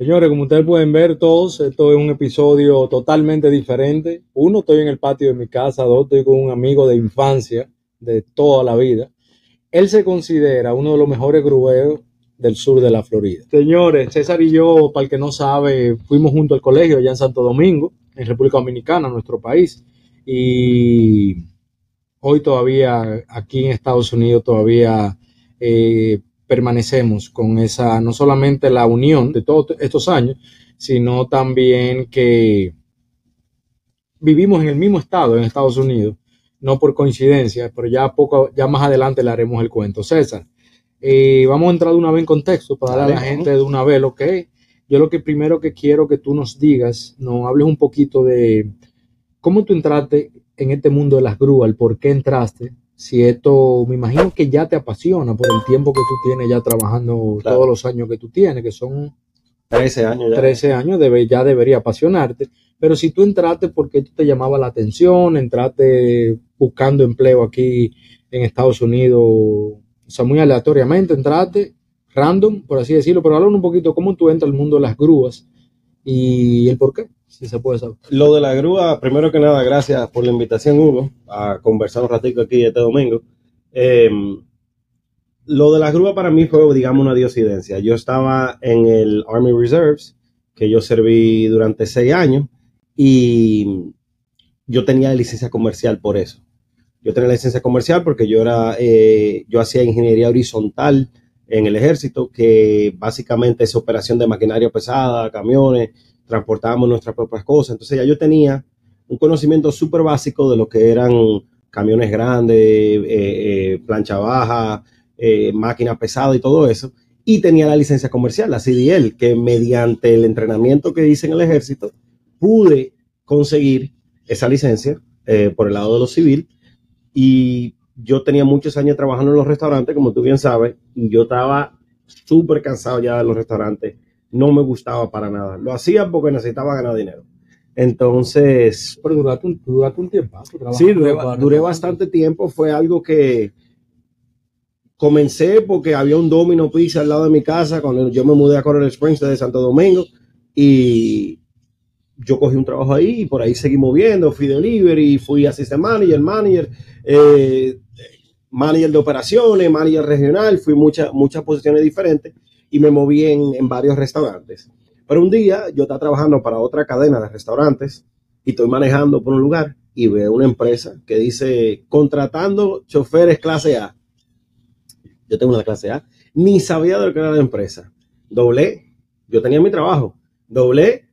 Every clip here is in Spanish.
Señores, como ustedes pueden ver todos, esto es un episodio totalmente diferente. Uno, estoy en el patio de mi casa. Dos, estoy con un amigo de infancia, de toda la vida. Él se considera uno de los mejores grueros del sur de la Florida. Señores, César y yo, para el que no sabe, fuimos junto al colegio allá en Santo Domingo, en República Dominicana, nuestro país. Y hoy todavía, aquí en Estados Unidos, todavía eh, permanecemos con esa, no solamente la unión de todos estos años, sino también que vivimos en el mismo estado, en Estados Unidos, no por coincidencia, pero ya poco, ya más adelante le haremos el cuento. César, eh, vamos a entrar de una vez en contexto para darle a la gente de una vez lo que es. Yo lo que primero que quiero que tú nos digas, nos hables un poquito de cómo tú entraste en este mundo de las grúas, el por qué entraste, si esto, me imagino que ya te apasiona por el tiempo que tú tienes ya trabajando todos los años que tú tienes, que son 13 años ya. 13 años, debe, ya debería apasionarte. Pero si tú entraste porque tú te llamaba la atención, entraste buscando empleo aquí en Estados Unidos, o sea, muy aleatoriamente, entraste random, por así decirlo, pero háblanos un poquito cómo tú entras al mundo de las grúas y el por qué si se puede saber. Lo de la grúa, primero que nada, gracias por la invitación, Hugo, a conversar un ratito aquí este domingo. Em, lo de la grúa para mí fue, digamos, una diosidencia. Yo estaba en el Army Reserves, que yo serví durante seis años, y yo tenía licencia comercial por eso. Yo tenía licencia comercial porque yo era, eh, yo hacía ingeniería horizontal en el ejército, que básicamente es operación de maquinaria pesada, camiones, transportábamos nuestras propias cosas. Entonces ya yo tenía un conocimiento súper básico de lo que eran camiones grandes, eh, eh, plancha baja, eh, máquina pesada y todo eso. Y tenía la licencia comercial, la CDL, que mediante el entrenamiento que hice en el ejército, pude conseguir esa licencia por el lado de lo civil. Y yo tenía muchos años trabajando en los restaurantes, como tú bien sabes, y yo estaba súper cansado ya de los restaurantes no me gustaba para nada. Lo hacía porque necesitaba ganar dinero. Entonces... Pero duraste un, duraste un tiempo. Sí, duré, bastante tiempo. Fue algo que comencé porque había un Domino Pizza al lado de mi casa cuando yo me mudé a Coral Springs de Santo Domingo y yo cogí un trabajo ahí y por ahí seguí moviendo, fui delivery, fui assistant manager, manager, eh, manager de operaciones, manager regional, fui muchas muchas posiciones diferentes y me moví en, varios restaurantes. Pero un día yo estaba trabajando para otra cadena de restaurantes y estoy manejando por un lugar y veo una empresa que dice contratando choferes clase A. Yo tengo una clase A. Ni sabía de lo que era la empresa. Doblé. Yo tenía mi trabajo. Doblé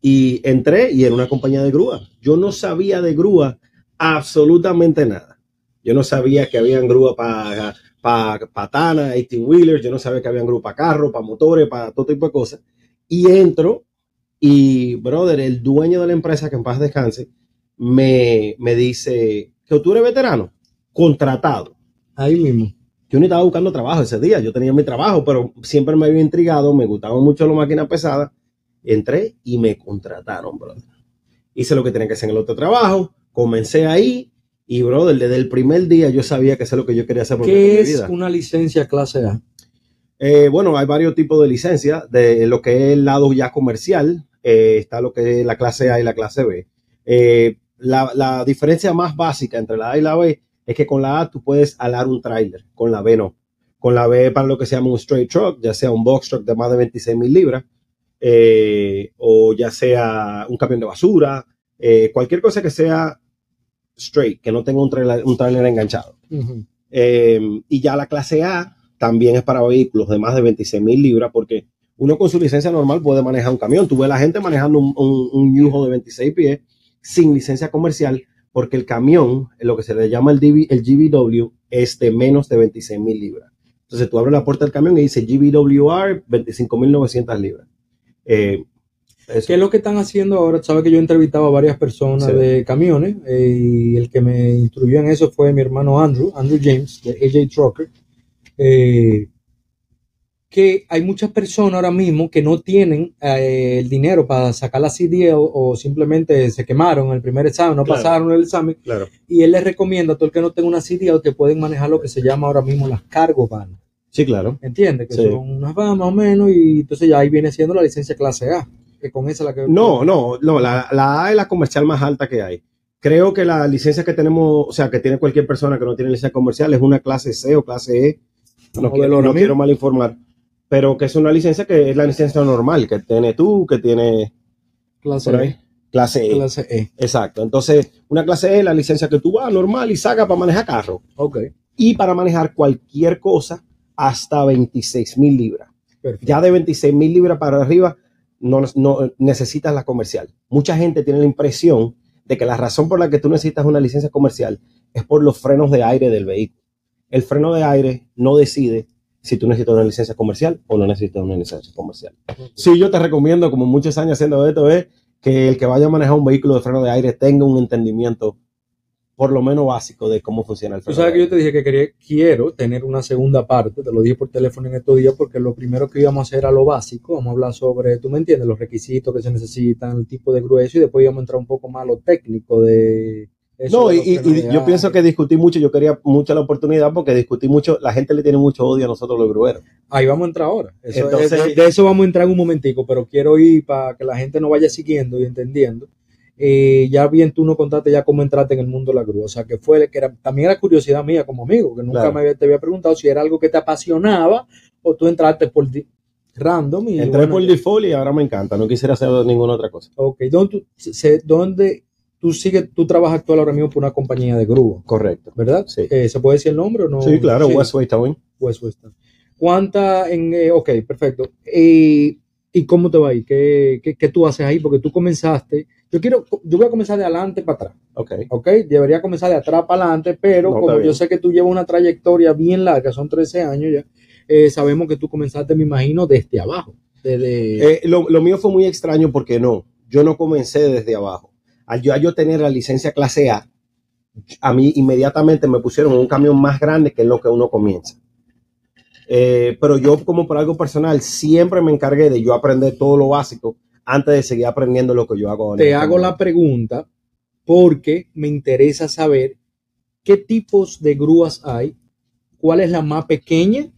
y entré y era una compañía de grúa. Yo no sabía de grúa absolutamente nada. Yo no sabía que habían grúa para para patana, 18 wheelers, yo no sabía que había un grupo para carros, para motores, para todo tipo de cosas. Y entro y, brother, el dueño de la empresa, que en paz descanse, me, me dice que tú eres veterano, contratado. Ahí mismo. Yo ni estaba buscando trabajo ese día, yo tenía mi trabajo, pero siempre me había intrigado, me gustaban mucho las máquinas pesadas. Entré y me contrataron, brother. Hice lo que tenía que hacer en el otro trabajo, comencé ahí y, brother, desde el primer día yo sabía que eso es lo que yo quería hacer por ¿Qué es una licencia clase A? Eh, bueno, hay varios tipos de licencias. De lo que es el lado ya comercial, eh, está lo que es la clase A y la clase B. Eh, la, diferencia más básica entre la A y la B es que con la A tú puedes alar un trailer, con la B no. Con la B para lo que se llama un straight truck, ya sea un box truck de más de 26 mil libras, o ya sea un camión de basura, cualquier cosa que sea straight, que no tenga un trailer, enganchado. Eh, y ya la clase A también es para vehículos de más de 26 mil libras, porque uno con su licencia normal puede manejar un camión. Tú ves la gente manejando un, un, de 26 pies sin licencia comercial, porque el camión, lo que se le llama el, el GBW, es de menos de 26 mil libras. Entonces tú abres la puerta del camión y dice GBWR 25.900 libras. Eh, ¿Qué es lo que están haciendo ahora? Sabes que yo he entrevistado a varias personas de camiones eh, y el que me instruyó en eso fue mi hermano Andrew, Andrew James, de AJ Trucker. Eh, que hay muchas personas ahora mismo que no tienen eh, el dinero para sacar la CD o, simplemente se quemaron el primer examen, no pasaron el examen. Y él les recomienda a todo el que no tenga una CD que pueden manejar lo que se llama ahora mismo las cargo van. Sí, claro. ¿Entiendes? Que Sí. son unas van más o menos y entonces ya ahí viene siendo la licencia clase A, que con esa es la que... No, no, no, la, la A es la comercial más alta que hay. Creo que la licencia que tenemos, o sea, que tiene cualquier persona que no tiene licencia comercial es una clase C o clase E. No, quiero, no mal informar, pero que es una licencia que es la licencia normal que tiene tú, que tiene Clase por ahí. E. Clase E. Clase E. Exacto. Entonces, una clase E es la licencia que tú vas normal y sacas para manejar carro Ok. y para manejar cualquier cosa hasta 26 mil libras. Perfecto. Ya de 26 mil libras para arriba no, no necesitas la comercial. Mucha gente tiene la impresión de que la razón por la que tú necesitas una licencia comercial es por los frenos de aire del vehículo. El freno de aire no decide si tú necesitas una licencia comercial o no necesitas una licencia comercial. Sí, yo te recomiendo, como muchos años haciendo esto, es que el que vaya a manejar un vehículo de freno de aire tenga un entendimiento por lo menos básico de cómo funciona el Tú sabes que yo te dije que quería, quiero tener una segunda parte, te lo dije por teléfono en estos días, porque lo primero que íbamos a hacer era lo básico, vamos a hablar sobre, tú me entiendes, los requisitos que se necesitan, el tipo de grueso, y después íbamos a entrar un poco más a lo técnico de... eso No, de y, yo pienso que discutí mucho, yo quería mucho la oportunidad porque discutí mucho, la gente le tiene mucho odio a nosotros los grueros. Ahí vamos a entrar ahora. Eso- Entonces- es- de eso vamos a entrar en un momentico, pero quiero ir para que la gente nos vaya siguiendo y entendiendo. Eh, ya bien tú no contaste ya cómo entraste en el mundo de la grúa, o sea que fue que era, también era curiosidad mía como amigo, que nunca Claro. me había, te había preguntado si era algo que te apasionaba o tú entraste por random y Entré bueno, por default y ahora me encanta, no quisiera hacer ninguna otra cosa. Ok, ¿dónde tú, se- dónde tú sigues, tú trabajas actual ahora mismo por una compañía de grúa, Correcto. ¿verdad? Sí. Eh, ¿Se puede decir el nombre o no? Sí, claro, Sí. Westway Towing. West Western. ¿Cuánta en, eh, ok, perfecto. Eh, ¿Y cómo te va ahí? ¿Qué, qué, qué tú haces ahí? Porque tú comenzaste, yo quiero, yo voy a comenzar de adelante para atrás, Ok. ¿ok? Debería comenzar de atrás para adelante, pero No, como yo sé que tú llevas una trayectoria bien larga, son 13 años ya, eh, sabemos que tú comenzaste, me imagino, desde abajo. Desde, Eh, lo, lo mío fue muy extraño porque no, yo no comencé desde abajo. Al yo, al yo tener la licencia clase A, a mí inmediatamente me pusieron en un camión más grande que es lo que uno comienza. Eh, pero yo como por algo personal siempre me encargué de yo aprender todo lo básico antes de seguir aprendiendo lo que yo hago. te hago la pregunta porque me interesa saber qué tipos de grúas hay, cuál es la más pequeña.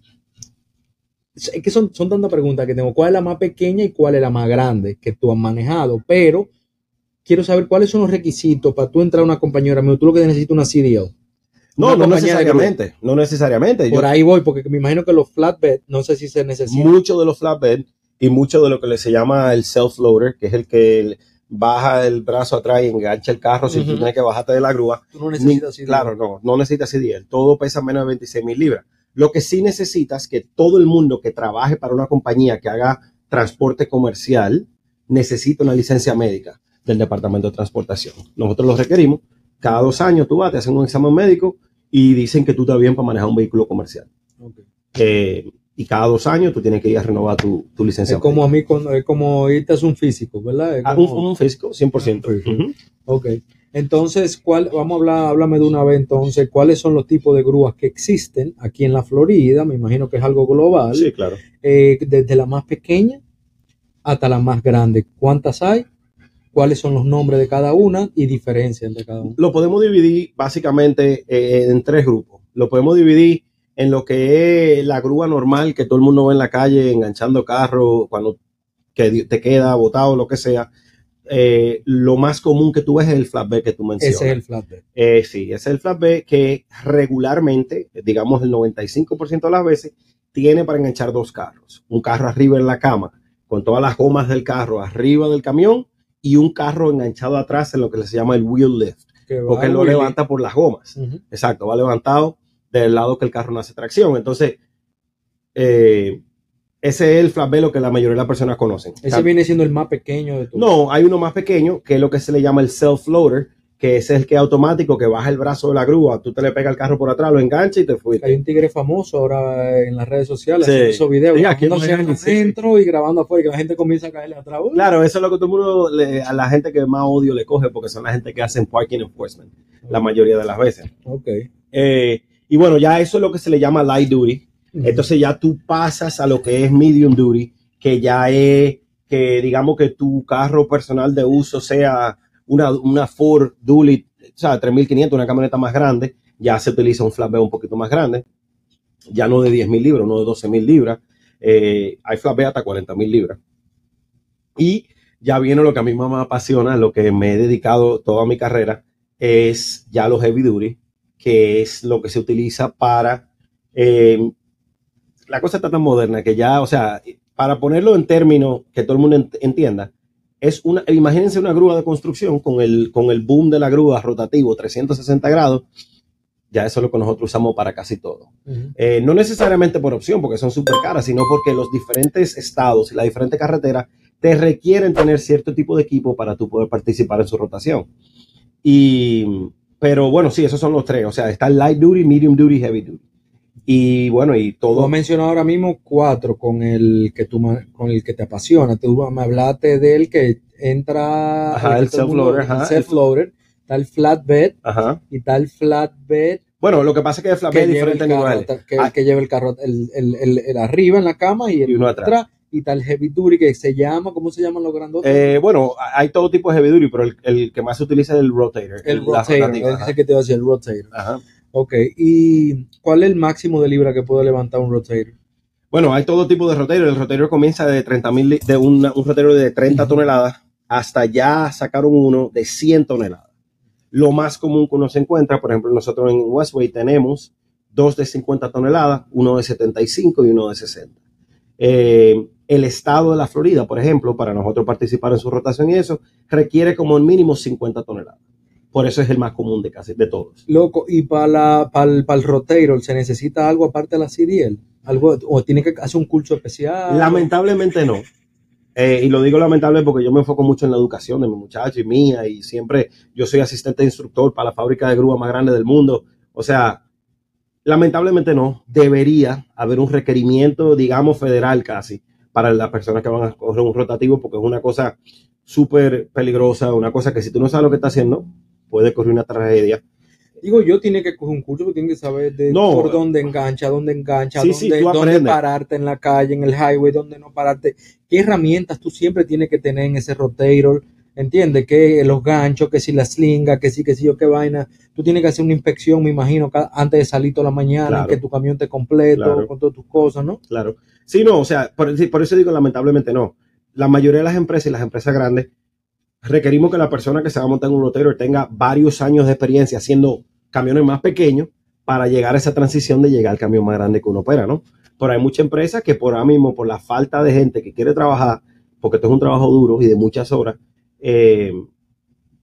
Es que son, son tantas preguntas que tengo. ¿Cuál es la más pequeña y cuál es la más grande que tú has manejado? Pero quiero saber cuáles son los requisitos para tú entrar a una compañía. Ahora mismo, tú lo que necesitas una CDL. No, no necesariamente, no necesariamente. Yo- Por ahí voy, porque me imagino que los flatbed, no sé si se necesitan. mucho de los flatbed y mucho de lo que le se llama el self-loader, que es el que el- baja el brazo atrás y engancha el carro si tú tienes que bajarte de la grúa. Tú no Ni- necesitas CDL. claro, no, no necesitas CDL. Todo pesa menos de 26 mil libras. Lo que sí necesitas es que todo el mundo que trabaje para una compañía que haga transporte comercial necesita una licencia médica del Departamento de Transportación. Nosotros lo requerimos. Cada dos años tú vas, te hacen un examen médico y dicen que tú estás bien para manejar un vehículo comercial. Eh, y cada dos años tú tienes que ir a renovar tu, tu licencia. Es como a mí, cuando- es como irte es un físico, ¿verdad? Ah, un, un físico, 100%. Un físico. Ujú. Ok. Entonces, ¿cuál, vamos a hablar, háblame de una vez entonces, ¿cuáles son los tipos de grúas que existen aquí en la Florida? Me imagino que es algo global. Sí, claro. Eh, desde la más pequeña hasta la más grande. ¿Cuántas hay? ¿Cuáles son los nombres de cada una y diferencia entre cada una? Lo podemos dividir básicamente eh, en tres grupos. Lo podemos dividir en lo que es la grúa normal que todo el mundo ve en la calle enganchando carro cuando que te queda botado, lo que sea. Eh, lo más común que tú ves es el flatbed que tú mencionas. Ese es el flatbed. Eh, sí, ese es el flatbed que regularmente, digamos el 95% de las veces, tiene para enganchar dos carros. Un carro arriba en la cama, con todas las gomas del carro arriba del camión, y un carro enganchado atrás en lo que se llama el wheel lift, Que porque él lo levanta por las gomas. Exacto, va levantado del lado que el carro no hace tracción. Entonces, eh, ese es el flatbed lo que la mayoría de las personas conocen. Ese viene siendo el más pequeño de todos. No, hay uno más pequeño, que es lo que se le llama el self-loader, que es el que es automático, que baja el brazo de la grúa, tú te le pegas el carro por atrás, lo engancha y te fuiste. Hay un tigre famoso ahora en las redes sociales Sí. haciendo esos videos, Miami, sí, sí. adentro y grabando afuera y que la gente comienza a caerle atrás. Uy, Claro, eso es lo que todo el mundo, le- a la gente que más odio le coge, porque son la gente que hacen parking enforcement, la mayoría de las veces. Ok. Eh, y bueno, ya eso es lo que se le llama light duty. Entonces ya tú pasas a lo que es medium duty, que ya es que digamos que tu carro personal de uso sea una, una Ford Dually, o sea, 3500, una camioneta más grande, ya se utiliza un flatbed un poquito más grande. ya no de 10.000 libras, no de 12.000 libras. Eh, hay flatbed hasta 40.000 libras. Y ya viene lo que a mí más me apasiona, lo que me he dedicado toda mi carrera, es ya los heavy duty, que es lo que se utiliza para... Eh, la cosa está tan moderna que ya, o sea, para ponerlo en términos que todo el mundo entienda, es una, imagínense una grúa de construcción con el, con el boom de la grúa rotativo 360 grados, ya eso es lo que nosotros usamos para casi todo. Eh, no necesariamente por opción, porque son súper caras, sino porque los diferentes estados y las diferentes carreteras te requieren tener cierto tipo de equipo para tú poder participar en su rotación. Y, pero bueno, sí, esos son los tres. O sea, está light duty, medium duty, heavy duty. Y bueno, y todo. Tú mencionado ahora mismo cuatro con el que tú con el que te apasiona. Tú me hablaste del que entra ajá, el, self-loader, self-loader, está el flatbed ajá. y está el flatbed. Bueno, lo que pasa es que el flatbed es diferente nivel. Que, ah. que lleva el carro, el, el, el, arriba en la cama y el y uno atrás y tal heavy duty que se llama, ¿cómo se llaman los grandotes? Eh, bueno, hay todo tipo de heavy duty, pero el, el, que más se utiliza es el rotator. El, rotator, es el que te va a decir el rotator. Ajá. Ok, ¿y cuál es el máximo de libra que puede levantar un rotator? Bueno, hay todo tipo de rotator. El rotator comienza de 30 mil, de un rotator de 30 toneladas hasta ya sacaron uno de 100 toneladas. Lo más común que uno se encuentra, por ejemplo, nosotros en Westway tenemos dos de 50 toneladas, uno de 75 y uno de 60. Eh, el estado de la Florida, por ejemplo, para nosotros participar en su rotación y eso, requiere como el mínimo 50 toneladas. Por eso es el más común de casi de todos. Loco, y para, para, el, rotator, ¿se necesita algo aparte de la CDL? ¿Algo, ¿O tiene que hacer un curso especial? Lamentablemente no. Eh, y lo digo lamentable porque yo me enfoco mucho en la educación de mi muchacho y mía, y siempre yo soy asistente de instructor para la fábrica de grúa más grande del mundo. O sea, lamentablemente no. Debería haber un requerimiento, digamos, federal casi, para las personas que van a correr un rotativo, porque es una cosa súper peligrosa, una cosa que si tú no sabes lo que está haciendo, puede correr una tragedia. Digo, yo tiene que coger un curso, porque tiene que saber de por dónde engancha, dónde engancha, dónde, pararte en la calle, en el highway, dónde no pararte. ¿Qué herramientas tú siempre tienes que tener en ese rotator? ¿Entiendes? Que los ganchos, que si la slinga, que si, que si yo, qué vaina. Tú tienes que hacer una inspección, me imagino, antes de salir toda la mañana, que tu camión te completo, con todas tus cosas, ¿no? Claro. Sí, no, o sea, por, eso digo lamentablemente no. La mayoría de las empresas y las empresas grandes requerimos que la persona que se va a montar en un rotator tenga varios años de experiencia haciendo camiones más pequeños para llegar a esa transición de llegar al camión más grande que uno opera, ¿no? Pero hay muchas empresas que por ahora mismo, por la falta de gente que quiere trabajar, porque esto es un trabajo duro y de muchas horas, eh,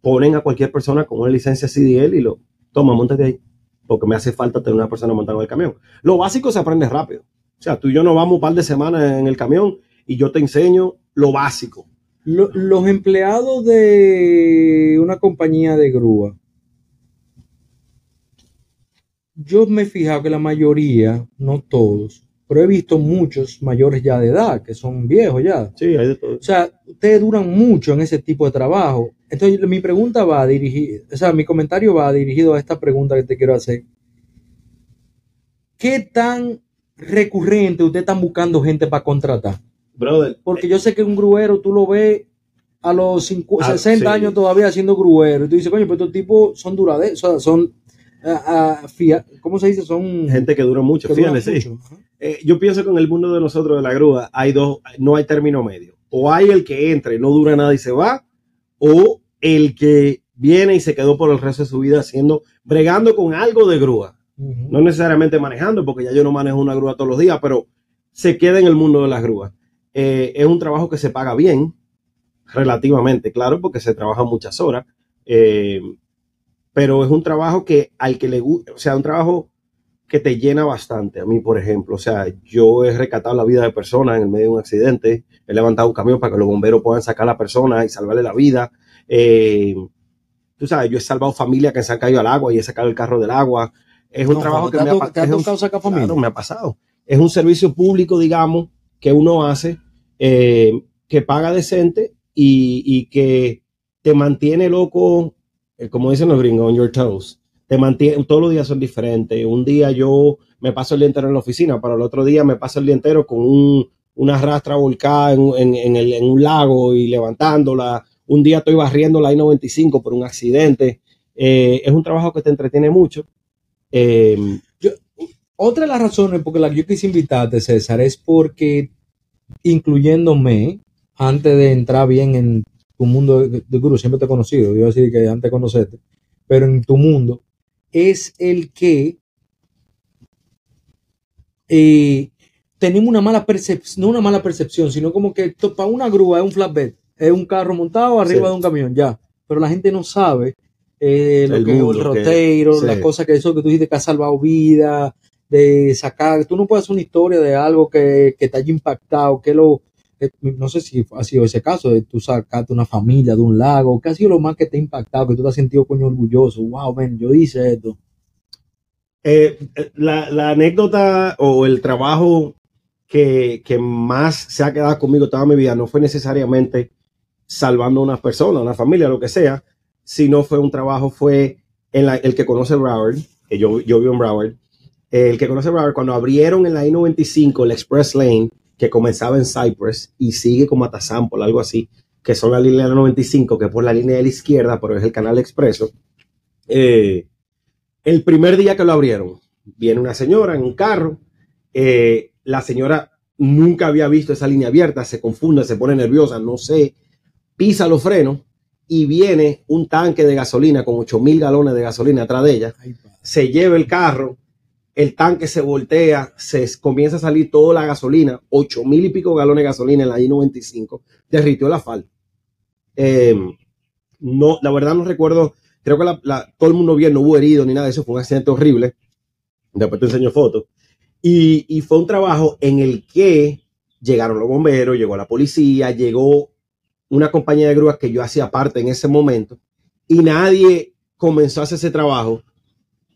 ponen a cualquier persona con una licencia CDL y lo toma, montate ahí, porque me hace falta tener una persona montada en el camión. Lo básico se aprende rápido. O sea, tú y yo nos vamos un par de semanas en el camión y yo te enseño lo básico. Los empleados de una compañía de grúa, yo me he fijado que la mayoría, no todos, pero he visto muchos mayores ya de edad, que son viejos ya. Sí, hay de todo. O sea, ustedes duran mucho en ese tipo de trabajo. Entonces, mi pregunta va dirigida, o sea, mi comentario va dirigido a esta pregunta que te quiero hacer. ¿Qué tan recurrente ustedes están buscando gente para contratar? Brother. Porque yo sé que un gruero tú lo ves a los 60 ah, años todavía haciendo gruero. Y tú dices, coño, pero estos tipos son duraderos, son, uh, ¿cómo se dice? Son gente que dura mucho, fíjate, sí. Eh, yo pienso que en el mundo de nosotros de la grúa hay dos, no hay término medio. O hay el que entra y no dura nada y se va, o el que viene y se quedó por el resto de su vida haciendo, bregando con algo de grúa. No necesariamente manejando, porque ya yo no manejo una grúa todos los días, pero se queda en el mundo de las grúas. Eh, es un trabajo que se paga bien, relativamente, claro, porque se trabaja muchas horas, eh, pero es un trabajo que al que le gusta, o sea, un trabajo que te llena bastante. A mí, por ejemplo, o sea, yo he recatado la vida de personas en el medio de un accidente, he levantado un camión para que los bomberos puedan sacar a la persona y salvarle la vida. Eh, tú sabes, yo he salvado familias que se han caído al agua y he sacado el carro del agua. Es un trabajo que me ha, pasado. me ha pasado. Es un servicio público, digamos, que uno hace, eh, que paga decente y, que te mantiene loco, eh, como dicen los gringos, on your toes. Te mantiene, todos los días son diferentes. Un día yo me paso el día entero en la oficina, pero el otro día me paso el día entero con un, una rastra volcada en, en, un lago y levantándola. Un día estoy barriendo la I-95 por un accidente. Eh, es un trabajo que te entretiene mucho. Eh, otra de las razones por las que yo quise invitarte, César, es porque, incluyéndome, antes de entrar bien en tu mundo de, de gurú, siempre te he conocido, yo decir que antes de conocerte, pero en tu mundo, es el que eh, tenemos una mala percepción, no una mala percepción, sino como que esto, para una grúa es un flatbed, es un carro montado arriba Sí. de un camión, ya. Pero la gente no sabe eh, lo El que es el que- roteiro, sí. las cosas que eso que tú dijiste que ha salvado vidas, de sacar, tú no puedes una historia de algo que, que te haya impactado, que lo, que- no sé si ha sido ese caso, de tú sacaste una familia de un lago, que ha sido lo más que te ha impactado, que tú te has sentido coño orgulloso, wow, ven, yo hice esto. Eh, la, la anécdota o el trabajo que, que más se ha quedado conmigo toda mi vida no fue necesariamente salvando a una persona, una familia, lo que sea, sino fue un trabajo, fue en la- el que conoce Broward, que yo, yo vivo en Broward, eh, el que conoce Broward, cuando abrieron en la I-95 el Express Lane, que comenzaba en Cypress y sigue como hasta Sample, algo así, que son la línea de la 95, que es por la línea de la izquierda, pero es el canal expreso. Eh, el primer día que lo abrieron, viene una señora en un carro, eh, la señora nunca había visto esa línea abierta, se confunde, se pone nerviosa, no sé, pisa los frenos y viene un tanque de gasolina con 8 mil galones de gasolina atrás de ella, se lleva el carro, el tanque se voltea, se comienza a salir toda la gasolina, 8 mil y pico galones de gasolina en la I-95, derritió la falda. Eh, no, la verdad no recuerdo, creo que la- todo el mundo bien, no hubo herido ni nada de eso, fue un accidente horrible. Después te enseño fotos. Y, y fue un trabajo en el que llegaron los bomberos, llegó la policía, llegó una compañía de grúas que yo hacía parte en ese momento y nadie comenzó a hacer ese trabajo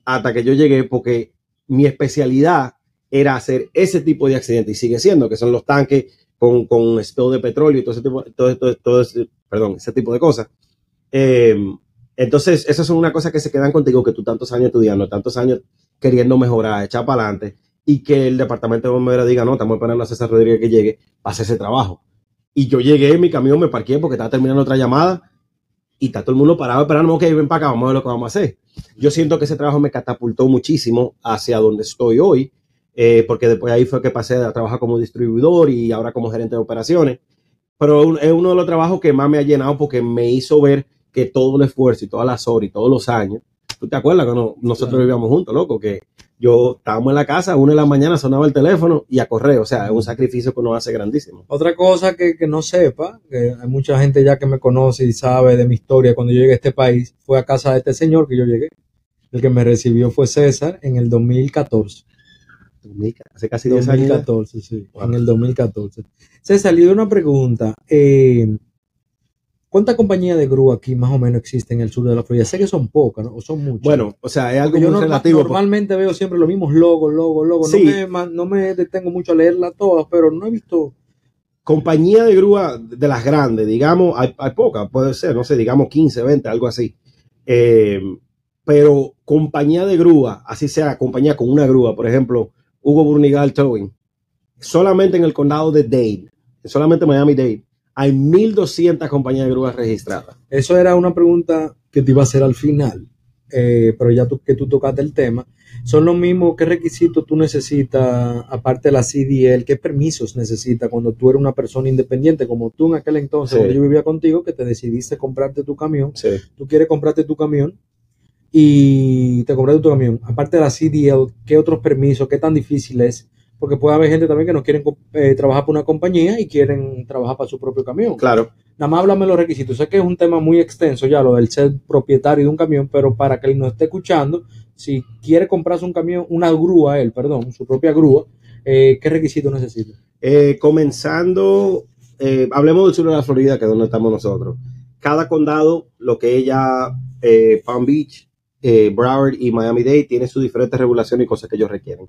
hasta que yo llegué porque mi especialidad era hacer ese tipo de accidentes y sigue siendo, que son los tanques con, con spill de petróleo y todo ese tipo, todo, todo- todo perdón, ese tipo de cosas. Eh, entonces, esas son una cosa que se quedan contigo, que tú tantos años estudiando, tantos años queriendo mejorar, echar para adelante, y que el departamento de bomberos diga, no, estamos esperando a César Rodríguez que llegue para hacer ese trabajo. Y yo llegué mi camión, me parqué porque estaba terminando otra llamada, y está todo el mundo parado esperando, ok, ven para acá, vamos a ver lo que vamos a hacer. Yo siento que ese trabajo me catapultó muchísimo hacia donde estoy hoy, eh, porque después ahí fue que pasé a trabajar como distribuidor y ahora como gerente de operaciones. Pero un- es uno de los trabajos que más me ha llenado porque me hizo ver que todo el esfuerzo y todas las horas y todos los años, ¿tú te acuerdas cuando nosotros Claro. vivíamos juntos, loco? Que yo estábamos en la casa, a una de la mañana sonaba el teléfono y a correr, o sea, es un sacrificio que uno hace grandísimo. Otra cosa que, que no sepa, que hay mucha gente ya que me conoce y sabe de mi historia cuando yo llegué a este país, fue a casa de este señor que yo llegué. El que me recibió fue César en el 2014. Hace casi 10 años. ya. 2014, sí, Wow. en el 2014. César, le doy una pregunta. Eh, ¿Cuántas compañías de grúa aquí más o menos existen en el sur de la Florida? Sé que son pocas, ¿no? O son muchas. Bueno, o sea, es algo Porque yo muy norma- relativo. porque- normalmente veo siempre los mismos logos, logos, logos. Sí. No, me, ma- no me detengo mucho a leerlas todas, pero no he visto. compañía de grúa de las grandes, digamos, hay, hay pocas, puede ser, no sé, digamos 15, 20, algo así. Eh, pero compañía de grúa, así sea, compañía con una grúa, por ejemplo, Hugo Brunigal Towing, solamente en el condado de Dade, solamente Miami-Dade, hay 1.200 compañías de grúas registradas. Eso era una pregunta que te iba a hacer al final, eh, pero ya tú, que tú tocaste el tema. Son los mismos, ¿qué requisitos tú necesitas, aparte de la CDL, qué permisos necesitas cuando tú eres una persona independiente, como tú en aquel entonces, Sí. cuando yo vivía contigo, que te decidiste comprarte tu camión, Sí. tú quieres comprarte tu camión y te compraste tu camión. Aparte de la CDL, ¿qué otros permisos, qué tan difícil es? Porque puede haber gente también que no quieren eh, trabajar para una compañía y quieren trabajar para su propio camión. Claro. Nada más háblame los requisitos. Sé que es un tema muy extenso ya lo del ser propietario de un camión, pero para que él nos esté escuchando, si quiere comprarse un camión, una grúa, él, perdón, su propia grúa, eh, ¿qué requisitos necesita? Eh, comenzando, eh, hablemos del sur de la Florida, que es donde estamos nosotros. Cada condado, lo que ella, eh, Palm Beach, Broward y Miami-Dade, tiene sus diferentes regulaciones y cosas que ellos requieren.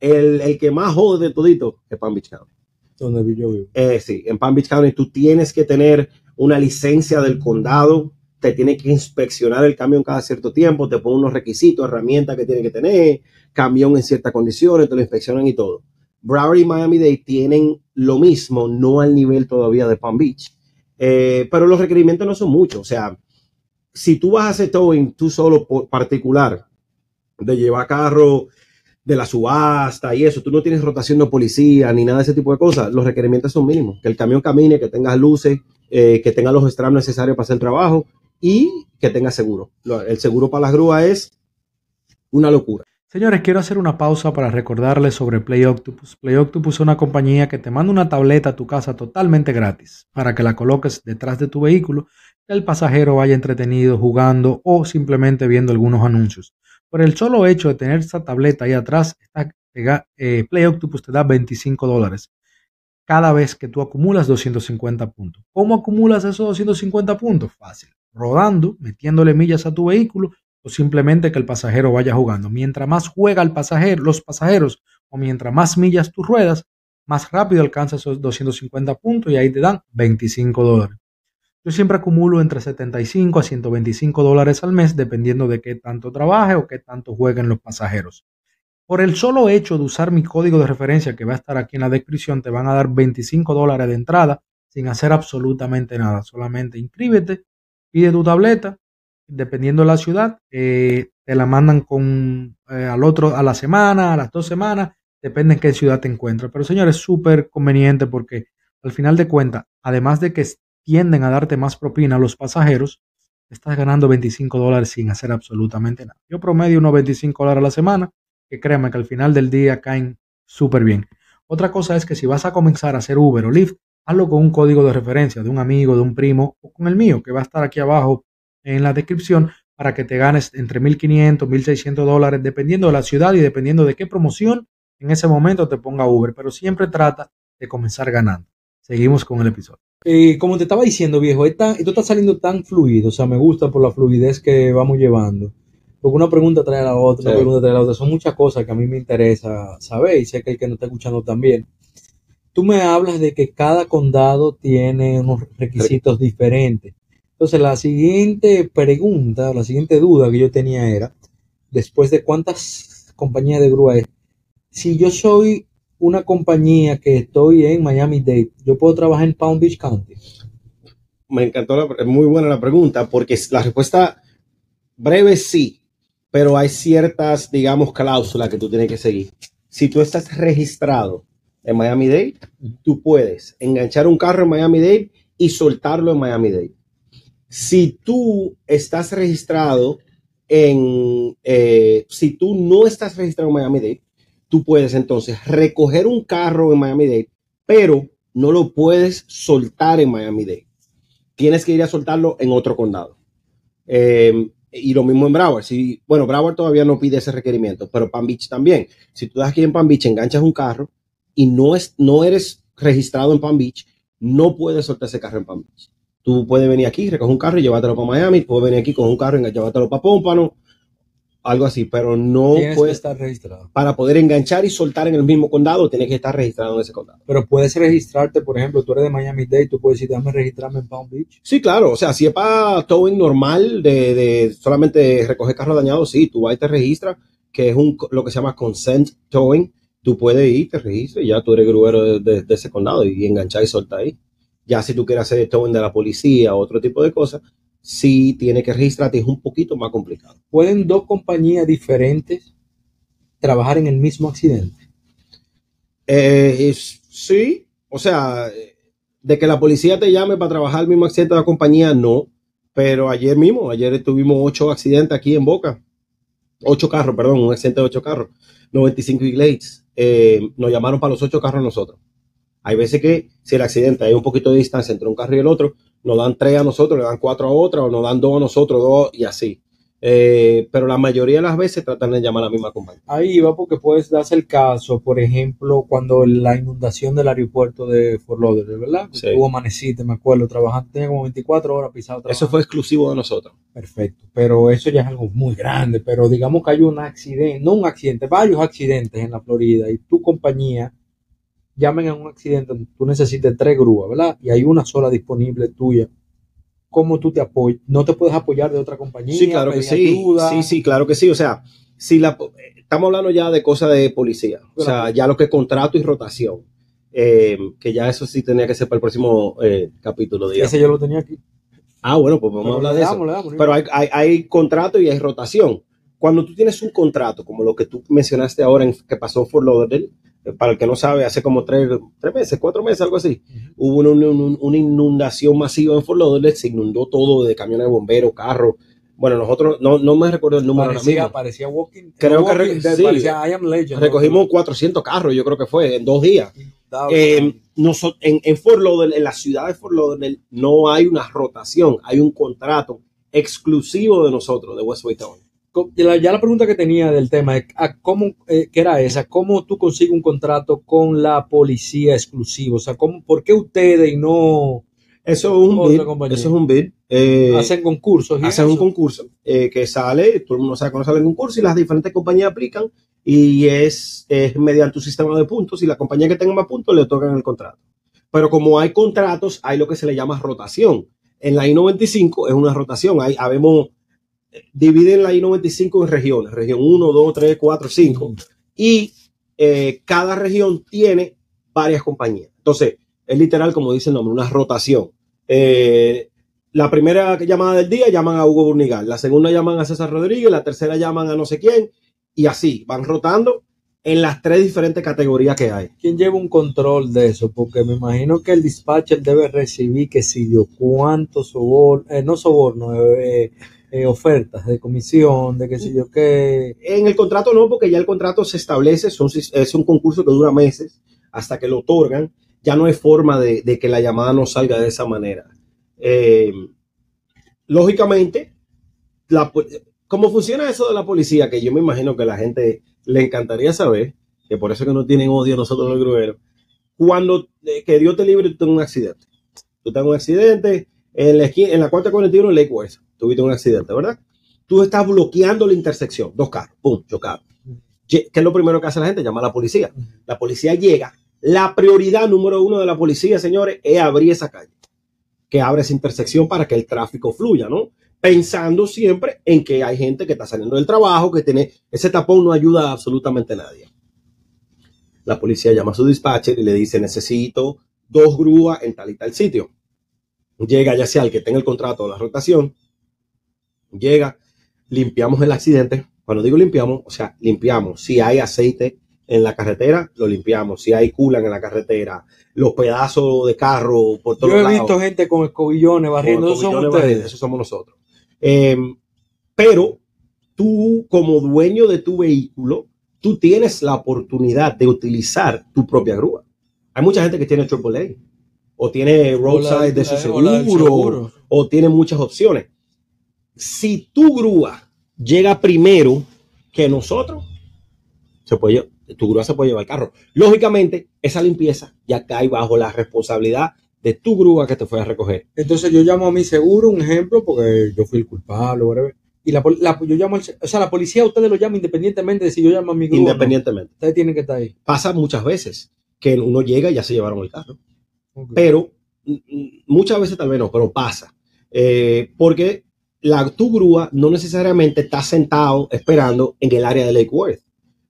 El, el que más jode de todito es Palm Beach County. Donde yo vivo. Eh, sí, en Palm Beach County tú tienes que tener una licencia del condado, te tiene que inspeccionar el camión cada cierto tiempo, te ponen unos requisitos, herramientas que tiene que tener, camión en ciertas condiciones, te lo inspeccionan y todo. Broward y Miami-Dade tienen lo mismo, no al nivel todavía de Palm Beach, Eh, pero los requerimientos no son muchos. O sea, si tú vas a hacer towing tú solo por particular, de llevar carro de la subasta y eso, tú no tienes rotación de policía ni nada de ese tipo de cosas, los requerimientos son mínimos. Que el camión camine, que tenga luces, eh, que tenga los straps necesarios para hacer el trabajo y que tenga seguro. El seguro para las grúas es una locura. Señores, quiero hacer una pausa para recordarles sobre Play Octopus. Play Octopus es una compañía que te manda una tableta a tu casa totalmente gratis para que la coloques detrás de tu vehículo, que el pasajero vaya entretenido jugando o simplemente viendo algunos anuncios. Por el solo hecho de tener esa tableta ahí atrás, eh, Play Octopus te da 25 dólares cada vez que tú acumulas 250 puntos. ¿Cómo acumulas esos 250 puntos? Fácil. Rodando, metiéndole millas a tu vehículo o simplemente que el pasajero vaya jugando. Mientras más juega el pasajero, los pasajeros o mientras más millas tú ruedas, más rápido alcanzas esos 250 puntos y ahí te dan 25 dólares. Yo siempre acumulo entre 75 a 125 dólares al mes dependiendo de qué tanto trabaje o qué tanto jueguen los pasajeros. Por el solo hecho de usar mi código de referencia que va a estar aquí en la descripción, te van a dar 25 dólares de entrada sin hacer absolutamente nada. Solamente inscríbete, pide tu tableta dependiendo de la ciudad, eh, te la mandan con eh, al otro a la semana, a las dos semanas, depende en qué ciudad te encuentres. Pero señores, es súper conveniente porque al final de cuentas, además de que tienden a darte más propina a los pasajeros, estás ganando 25 dólares sin hacer absolutamente nada. Yo promedio unos 25 dólares a la semana, que créanme que al final del día caen súper bien. Otra cosa es que si vas a comenzar a hacer Uber o Lyft, hazlo con un código de referencia de un amigo, de un primo o con el mío, que va a estar aquí abajo en la descripción para que te ganes entre 1.500, 1.600 dólares, dependiendo de la ciudad y dependiendo de qué promoción en ese momento te ponga Uber, pero siempre trata de comenzar ganando. Seguimos con el episodio. Eh, como te estaba diciendo, viejo, esto está saliendo tan fluido, o sea, me gusta por la fluidez que vamos llevando. Porque una pregunta trae a la otra, una pregunta trae a la otra. Son muchas cosas que a mí me interesa saber y sé que el que nos está escuchando también. Tú me hablas de que cada condado tiene unos requisitos diferentes. Entonces, la siguiente pregunta, la siguiente duda que yo tenía era, después de cuántas compañías de grúa es, si yo soy una compañía que estoy en Miami-Dade, ¿yo puedo trabajar en Palm Beach County? Me encantó, la, muy buena la pregunta, porque la respuesta breve sí, pero hay ciertas, digamos, cláusulas que tú tienes que seguir. Si tú estás registrado en Miami-Dade, tú puedes enganchar un carro en Miami-Dade y soltarlo en Miami-Dade si tú estás registrado en, eh, si tú no estás registrado en Miami-Dade, tú puedes entonces recoger un carro en Miami-Dade, pero no lo puedes soltar en Miami-Dade. Tienes que ir a soltarlo en otro condado. Em, y lo mismo en Broward. Si, bueno, Broward todavía no pide ese requerimiento, pero Palm Beach también. Si tú estás aquí en Palm Beach, enganchas un carro y no, es, no eres registrado en Palm Beach, no puedes soltar ese carro en Palm Beach. Tú puedes venir aquí, recoger un carro y llevártelo para Miami, puedes venir aquí con un carro y llevártelo para Pómpano, algo así, pero no puede estar registrado. Para poder enganchar y soltar en el mismo condado, tienes que estar registrado en ese condado. Pero puedes registrarte, por ejemplo, tú eres de Miami Dade, tú puedes decir, déjame registrarme en Palm Beach. Sí, claro, o sea, si es para towing normal de, de solamente recoger carros dañados, sí, tú vas y te registras, que es un, lo que se llama consent towing, tú puedes ir, te registras y ya tú eres gruero de, de ese condado y enganchar y soltar ahí. Ya si tú quieres hacer towing de la policía o otro tipo de cosas, sí tiene que registrarte, es un poquito más complicado. ¿Pueden dos compañías diferentes trabajar en el mismo accidente? Eh, sí, o sea, de que la policía te llame para trabajar el mismo accidente de la compañía, no. Pero ayer mismo, ayer tuvimos ocho accidentes aquí en Boca. Ocho carros, perdón, un accidente de ocho carros. 95 Glades. Eh, nos llamaron para los ocho carros nosotros. Hay veces que si el accidente hay un poquito de distancia entre un carro y el otro, nos dan tres a nosotros, le dan cuatro a otra, o nos dan dos a nosotros, dos y así. Eh, pero la mayoría de las veces tratan de llamar a la misma compañía. Ahí va porque puedes darse el caso, por ejemplo, cuando la inundación del aeropuerto de Fort Lauderdale, ¿verdad? Sí. Hubo amaneciste, me acuerdo, trabajando, tenía como 24 horas pisado. Eso fue exclusivo de nosotros. Perfecto, pero eso ya es algo muy grande, pero digamos que hay un accidente, no un accidente, varios accidentes en la Florida y tu compañía llamen a un accidente, tú necesites tres grúas, ¿verdad? Y hay una sola disponible tuya. ¿Cómo tú te apoyas? ¿No te puedes apoyar de otra compañía? Sí, claro que sí. Sí, sí, claro que sí. O sea, si la, estamos hablando ya de cosas de policía. O sea, ya lo que es contrato y rotación. Eh, que ya eso sí tenía que ser para el próximo eh, capítulo. Digamos. Ese yo lo tenía aquí. Ah, bueno, pues vamos a hablar de eso. Pero hay, hay, hay contrato y hay rotación cuando tú tienes un contrato, como lo que tú mencionaste ahora en, que pasó en Fort Lauderdale, para el que no sabe, hace como tres, tres meses, cuatro meses, algo así, hubo una, una- una inundación masiva en Fort Lauderdale, se inundó todo de camiones de bomberos, carros. Bueno, nosotros, no, no me recuerdo el número ahora Parecía, mismo. parecía Walking, Creo que Walking sí. parecía I Am Legend. Recogimos 400 carros, yo creo que fue, en dos días. Eh, en, en Fort Lauderdale, en la ciudad de Fort Lauderdale, no hay una rotación, hay un contrato exclusivo de nosotros, de Westway Town. Ya la pregunta que tenía del tema es ¿a cómo, eh, que era esa, ¿cómo tú consigues un contrato con la policía exclusivo? O sea, ¿cómo, ¿por qué ustedes y no Eso es un bid. compañía. Eso es un bid. eh, hacen concursos? hacen un concurso eh, que sale, todo el mundo sabe cuándo sale el concurso y las diferentes compañías aplican y es, es mediante un sistema de puntos y la compañía que tenga más puntos le otorgan el contrato. Pero como hay contratos, hay lo que se le llama rotación. En la I-95 es una rotación. Hay, habemos, dividen la I-95 en regiones, región 1, 2, 3, 4, 5 y eh, cada región tiene varias compañías. Entonces, es literal, como dice el nombre, una rotación. Eh, la primera llamada del día llaman a Hugo Burnigal, la segunda llaman a César Rodríguez, la tercera llaman a no sé quién, y así van rotando en las tres diferentes categorías que hay. ¿Quién lleva un control de eso? Porque me imagino que el dispatcher debe recibir, que si yo, cuántos sobornos, eh, no sobornos, eh, eh, ofertas de comisión, de que si yo qué. En el contrato no, porque ya el contrato se establece, son- es un concurso que dura meses hasta que lo otorgan. Ya no hay forma de, que la llamada no salga de esa manera. Eh, lógicamente, la ¿cómo funciona eso de la policía? Que yo me imagino que la gente le encantaría saber, que por eso que no tienen odio nosotros los grueros. Cuando eh, que Dios te libre, tú tengas un accidente. Tú tengas un accidente en la, esquina, en la 441 en Lake West. Tuviste un accidente, ¿verdad? Tú estás bloqueando la intersección. Dos carros, pum, chocados. Ye- ¿Qué es lo primero que hace la gente? Llama a la policía. La policía llega. La prioridad número uno de la policía, señores, es abrir esa calle. Que abre esa intersección para que el tráfico fluya, ¿no? Pensando siempre en que hay gente que está saliendo del trabajo, que tiene ese tapón no ayuda a absolutamente a nadie. La policía llama a su dispatcher y le dice, necesito dos grúas en tal y tal sitio. Llega ya sea el que tenga el contrato o la rotación, llega, limpiamos el accidente. Cuando digo limpiamos, o sea, limpiamos. Si hay aceite en la carretera, lo limpiamos. Si hay culan en la carretera, los pedazos de carro por todos Yo he lados. visto gente con escobillones barriendo, son ustedes. Esos somos nosotros. Eh, pero tú, como dueño de tu vehículo, tú tienes la oportunidad de utilizar tu propia grúa. Hay mucha gente que tiene AAA o tiene roadside de su seguro, seguro. o tiene muchas opciones. Si tu grúa llega primero que nosotros, se puede, tu grúa se puede llevar el carro. Lógicamente, esa limpieza ya cae bajo la responsabilidad de tu grúa que te fue a recoger. Entonces yo llamo a mi seguro, un ejemplo, porque yo fui el culpable, whatever. Y la, la- yo llamo o sea, la policía a ustedes lo llama independientemente de si yo llamo a mi grúa. no. Independientemente. Ustedes tienen que estar ahí. Pasa muchas veces que uno llega y ya se llevaron el carro. Pero mm, mm, muchas veces tal vez no, pero pasa. Eh, porque la, tu grúa no necesariamente está sentado esperando en el área de Lake Worth.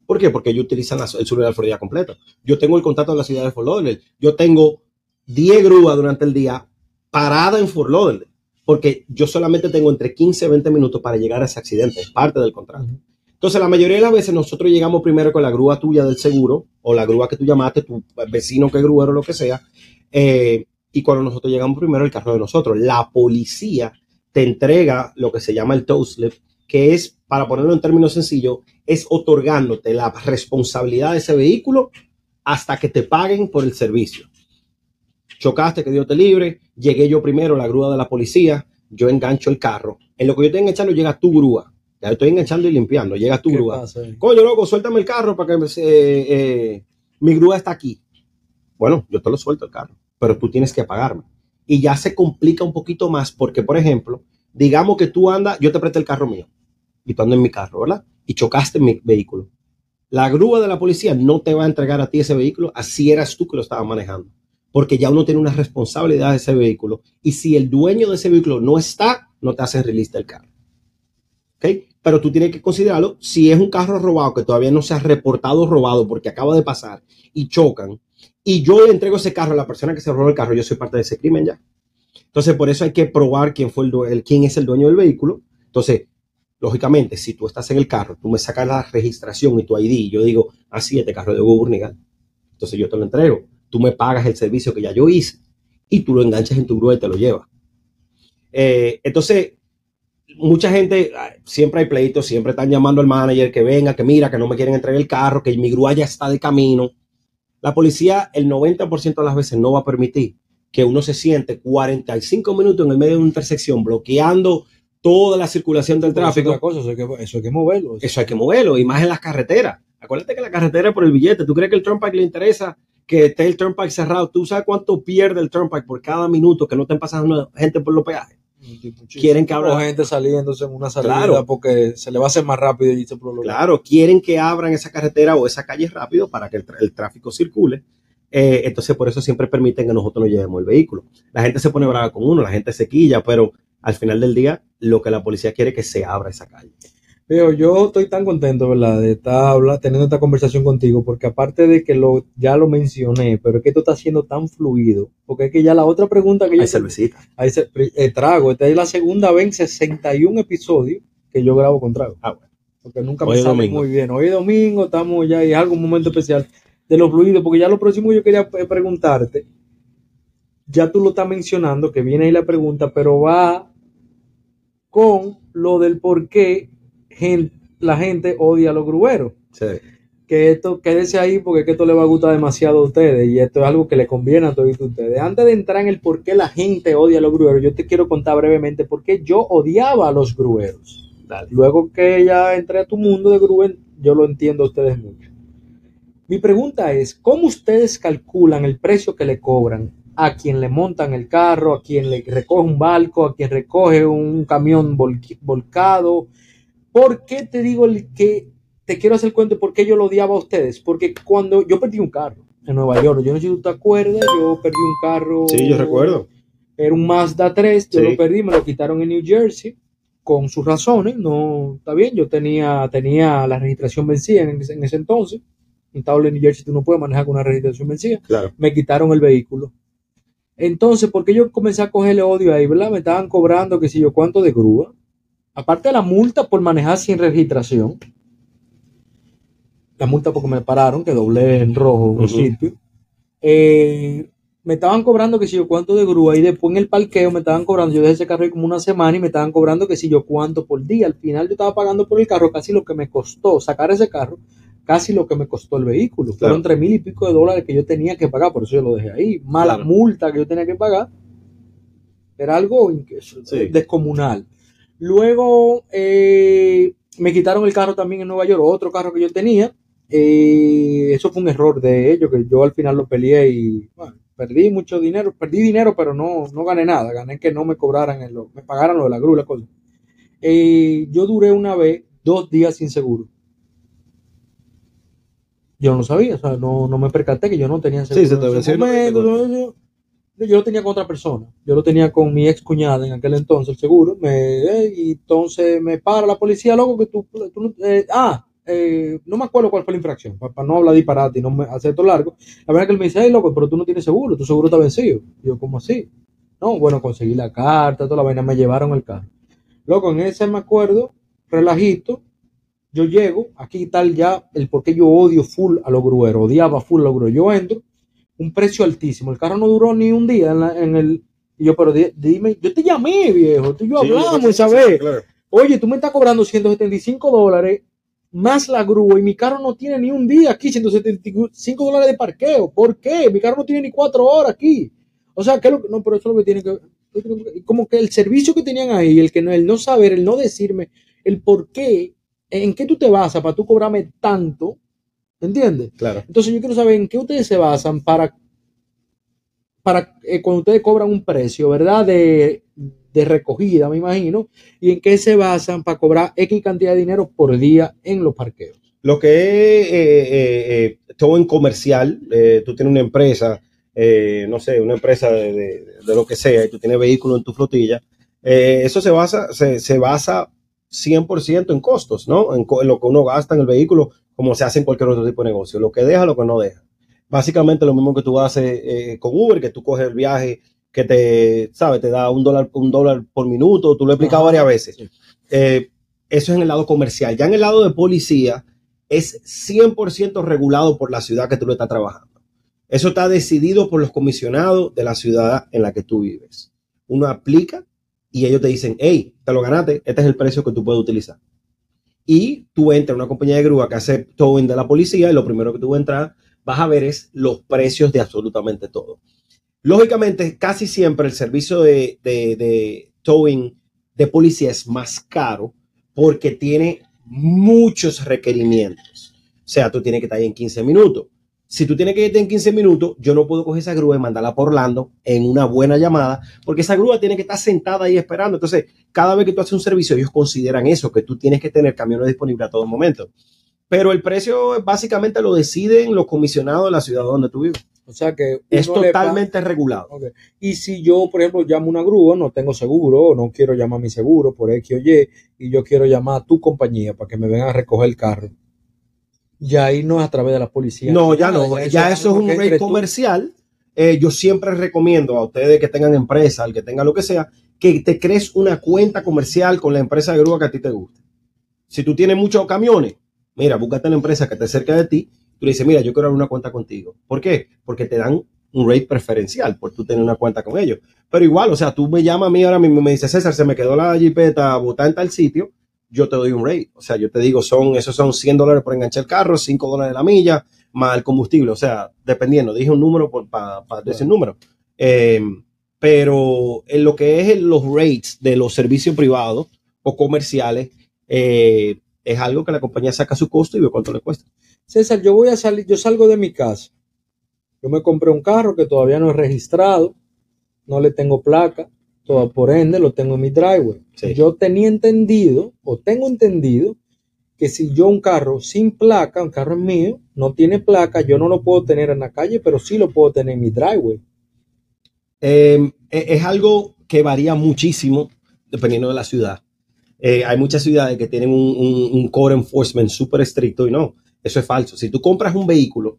¿Por qué? Porque ellos utilizan la- el sur de la Florida completo. Yo tengo el contacto de la ciudad de Fort Lauderdale. Yo tengo 10 grúas durante el día parada en Fort Lauderdale. Porque yo solamente tengo entre 15 y 20 minutos para llegar a ese accidente. Es parte del contrato. Entonces, la mayoría de las veces nosotros llegamos primero con la grúa tuya del seguro o la grúa que tú llamaste, tu vecino que es gruero o lo que sea. Eh, y cuando nosotros llegamos primero, el carro de nosotros. La policía te entrega lo que se llama el tow slip, que es, para ponerlo en términos sencillos, es otorgándote la responsabilidad de ese vehículo hasta que te paguen por el servicio. Chocaste, que Dios te libre, llegué yo primero, la grúa de la policía, yo engancho el carro. En lo que yo estoy enganchando llega tu grúa. Ya estoy enganchando y limpiando, llega tu ¿Qué grúa. pasa? Coño, loco, suéltame el carro para que eh, eh, mi grúa está aquí. Bueno, yo te lo suelto el carro, pero tú tienes que pagarme. Y ya se complica un poquito más porque, por ejemplo, digamos que tú andas, yo te presté el carro mío y tú andas en mi carro, ¿verdad? Y chocaste en mi vehículo. La grúa de la policía no te va a entregar a ti ese vehículo, así eras tú que lo estabas manejando. Porque ya uno tiene una responsabilidad de ese vehículo. Y si el dueño de ese vehículo no está, no te hacen release del carro. ¿ok? Pero tú tienes que considerarlo, si es un carro robado que todavía no se ha reportado robado porque acaba de pasar y chocan, y yo le entrego ese carro a la persona que se robó el carro, yo soy parte de ese crimen ya. Entonces, por eso hay que probar quién, fue el, quién es el dueño del vehículo. Entonces, Lógicamente, si tú estás en el carro, tú me sacas la registración y tu ID, y yo digo, así, ah, este carro de Gurnigal. Entonces yo te lo entrego. Tú me pagas el servicio que ya yo hice y tú lo enganchas en tu grúa y te lo llevas. Eh, entonces, mucha gente, ah, siempre hay pleitos, siempre están llamando al manager que venga, que mira, que no me quieren entregar el carro, que mi grúa ya está de camino. La policía, el 90% de las veces no va a permitir que uno se siente 45 minutos en el medio de una intersección bloqueando toda la circulación del tráfico. eso, hay que, eso hay que moverlo. Eso hay que moverlo, y más en las carreteras. Acuérdate que la carretera es por el billete. ¿Tú crees que el Turnpike le interesa que esté el Turnpike cerrado? ¿Tú sabes cuánto pierde el Turnpike por cada minuto que no estén pasando gente por los peajes? Quieren que abra gente saliéndose en una salida porque se le va a hacer más rápido y se Claro, quieren que abran esa carretera o esa calle rápido para que el, tráfico circule. Eh, entonces, por eso siempre permiten que nosotros nos llevemos el vehículo. La gente se pone brava con uno, la gente se quilla, pero al final del día lo que la policía quiere es que se abra esa calle. Pero yo estoy tan contento, ¿verdad? De estar teniendo esta conversación contigo, porque aparte de que lo, ya lo mencioné, pero es que esto está siendo tan fluido, porque es que ya la otra pregunta que yo... Hay cervecita. Hay eh, trago. Esta es la segunda vez en 61 episodios que yo grabo con trago. Ah, bueno. Porque nunca me sale muy bien. Hoy es domingo, estamos ya y es algo, un momento especial de los fluidos, porque ya lo próximo yo quería eh, preguntarte, ya tú lo estás mencionando, que viene ahí la pregunta, pero va con lo del por qué la gente odia a los grueros. Que esto, quédese ahí porque esto le va a gustar demasiado a ustedes y esto es algo que le conviene a todos ustedes. Antes de entrar en el por qué la gente odia a los grueros, yo te quiero contar brevemente por qué yo odiaba a los grueros. Luego que ya entré a tu mundo de grúen, yo lo entiendo a ustedes mucho. Mi pregunta es, ¿cómo ustedes calculan el precio que le cobran a quien le montan el carro, a quien le recoge un barco, a quien recoge un camión volcado. ¿Por qué te digo que te quiero hacer cuento por qué yo lo odiaba a ustedes? Porque cuando yo perdí un carro en Nueva York, yo no sé si tú te acuerdas, yo perdí un carro. Sí, yo recuerdo. Era un Mazda 3, yo lo perdí, me lo quitaron en New Jersey con sus razones, no está bien, yo tenía, tenía la registración vencida en, en ese entonces, en en New Jersey tú no puedes manejar con una registración vencida, claro. me quitaron el vehículo, entonces, porque yo comencé a cogerle odio ahí, ¿verdad? Me estaban cobrando, que si yo, cuánto de grúa. Aparte de la multa por manejar sin registración. La multa porque me pararon, que doblé en rojo un sitio. Eh, me estaban cobrando que si yo cuánto de grúa y después en el parqueo me estaban cobrando, yo dejé ese carro ahí como una semana y me estaban cobrando que si yo cuánto por día. Al final yo estaba pagando por el carro casi lo que me costó sacar ese carro casi lo que me costó el vehículo. Fueron tres mil y pico de dólares que yo tenía que pagar, por eso yo lo dejé ahí. Mala multa que yo tenía que pagar. Era algo descomunal. Luego eh, me quitaron el carro también en Nueva York, otro carro que yo tenía. Eh, eso fue un error de ellos, que yo al final lo peleé y perdí mucho dinero. Perdí dinero, pero no, no gané nada. Gané que no me cobraran, me pagaran lo de la grúa, la cosa. Eh, yo duré una vez dos días sin seguro yo no sabía, o sea, no, no me percaté que yo no tenía seguro. Sí, se te yo, lo tenía con otra persona. Yo lo tenía con mi ex cuñada en aquel entonces, el seguro. Me, y entonces me para la policía, loco, que tú. tú eh, ah, eh, no me acuerdo cuál fue la infracción, para, no hablar disparate y no me hacer esto largo. La verdad que él me dice, hey, loco, pero tú no tienes seguro, tu seguro está vencido. Yo, ¿cómo así? No, bueno, conseguí la carta, toda la vaina, me llevaron el carro. Loco, en ese me acuerdo, relajito, yo llego, aquí tal ya el por qué yo odio full a los grueros, odiaba full a los grueros. Yo entro, un precio altísimo. El carro no duró ni un día en, el. Y yo, pero dime, yo te llamé, viejo, tú y yo hablamos esa vez. Oye, tú me estás cobrando 175 dólares más la grúa y mi carro no tiene ni un día aquí, 175 dólares de parqueo. ¿Por qué? Mi carro no tiene ni cuatro horas aquí. O sea, ¿qué es lo que, no, pero eso es lo que tiene que, como que el servicio que tenían ahí, el que no, el no saber, el no decirme el por qué ¿En qué tú te basas para tú cobrarme tanto? ¿Entiendes? Claro. Entonces yo quiero saber en qué ustedes se basan para, para eh, cuando ustedes cobran un precio, ¿verdad? De, recogida, me imagino, y en qué se basan para cobrar X cantidad de dinero por día en los parqueos. Lo que es eh, eh, todo en comercial, tú tienes una empresa, no sé, una empresa de, lo que sea, y tú tienes vehículos en tu flotilla, eso se basa, se, se basa 100% en costos, ¿no? En, lo que uno gasta en el vehículo, como se hace en cualquier otro tipo de negocio. Lo que deja, lo que no deja. Básicamente lo mismo que tú haces eh, con Uber, que tú coges el viaje que te, ¿sabes? Te da un dólar, un dólar por minuto, tú lo he explicado varias veces. Eh, eso es en el lado comercial. Ya en el lado de policía es 100% regulado por la ciudad que tú lo estás trabajando. Eso está decidido por los comisionados de la ciudad en la que tú vives. Uno aplica y ellos te dicen, hey, te lo ganaste, este es el precio que tú puedes utilizar. Y tú entras a una compañía de grúa que hace towing de la policía y lo primero que tú entrar, vas a ver es los precios de absolutamente todo. Lógicamente, casi siempre el servicio de, de, de towing de policía es más caro porque tiene muchos requerimientos. O sea, tú tienes que estar ahí en 15 minutos. Si tú tienes que irte en 15 minutos, yo no puedo coger esa grúa y mandarla por Orlando en una buena llamada, porque esa grúa tiene que estar sentada ahí esperando. Entonces, cada vez que tú haces un servicio, ellos consideran eso, que tú tienes que tener camiones disponibles a todo momento. Pero el precio básicamente lo deciden los comisionados de la ciudad donde tú vives. O sea que Es totalmente regulado. Y si yo, por ejemplo, llamo una grúa, no tengo seguro, o no quiero llamar a mi seguro por X o Y, y yo quiero llamar a tu compañía para que me vengan a recoger el carro. Ya ahí no es a través de la policía. No, ya no. Ya eso es un rate comercial. Eh, yo siempre recomiendo a ustedes que tengan empresa, al que tenga lo que sea, que te crees una cuenta comercial con la empresa de grúa que a ti te guste. Si tú tienes muchos camiones, mira, búscate una empresa que esté cerca de ti. Tú le dices, mira, yo quiero abrir una cuenta contigo. ¿Por qué? Porque te dan un rate preferencial por tú tener una cuenta con ellos. Pero igual, o sea, tú me llamas a mí ahora mismo y me dices, César, se me quedó la jipeta botada en tal sitio, yo te doy un rate. O sea, yo te digo, son, esos son 100 dólares por enganchar el carro, 5 dólares la milla, más el combustible. O sea, dependiendo, dije un número para decir un número. Eh, pero en lo que es los rates de los servicios privados o comerciales, eh, es algo que la compañía saca su costo y ve cuánto le cuesta. César, yo voy a salir, yo salgo de mi casa. Yo me compré un carro que todavía no es registrado, no le tengo placa, todo, por ende lo tengo en mi driveway. Sí. Yo tenía entendido, o tengo entendido, que si yo un carro sin placa, un carro es mío, no tiene placa, yo no lo puedo tener en la calle, pero sí lo puedo tener en mi driveway. Eh, es es algo que varía muchísimo dependiendo de la ciudad. Eh, hay muchas ciudades que tienen un, un, un core enforcement súper estricto y no, eso es falso. Si tú compras un vehículo,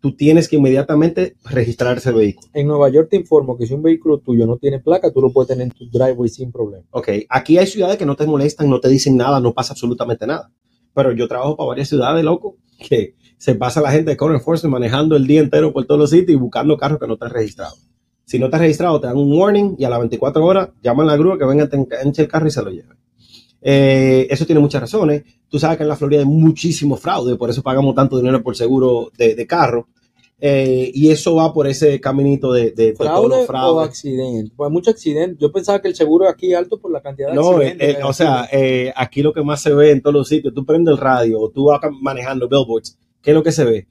tú tienes que inmediatamente registrar ese vehículo. En Nueva York te informo que si un vehículo tuyo no tiene placa, tú lo puedes tener en tu driveway sin problema. Ok, aquí hay ciudades que no te molestan, no te dicen nada, no pasa absolutamente nada. Pero yo trabajo para varias ciudades, loco, que se pasa la gente de core enforcement manejando el día entero por todos los sitios y buscando carros que no están registrados. Si no estás registrado, te dan un warning y a las 24 horas llaman a la grúa que venga, te enganche el carro y se lo lleve. Eh, eso tiene muchas razones. Tú sabes que en la Florida hay muchísimo fraude, por eso pagamos tanto dinero por seguro de, de carro. Eh, y eso va por ese caminito de, de, de todos ¿Fraude los o fraudes. accidente? Pues mucho accidente. Yo pensaba que el seguro aquí alto por la cantidad de No, accidentes. eh, eh, o sea, aquí. eh, aquí lo que más se ve en todos los sitios, tú prendes el radio o tú vas manejando billboards, ¿qué es lo que se ve?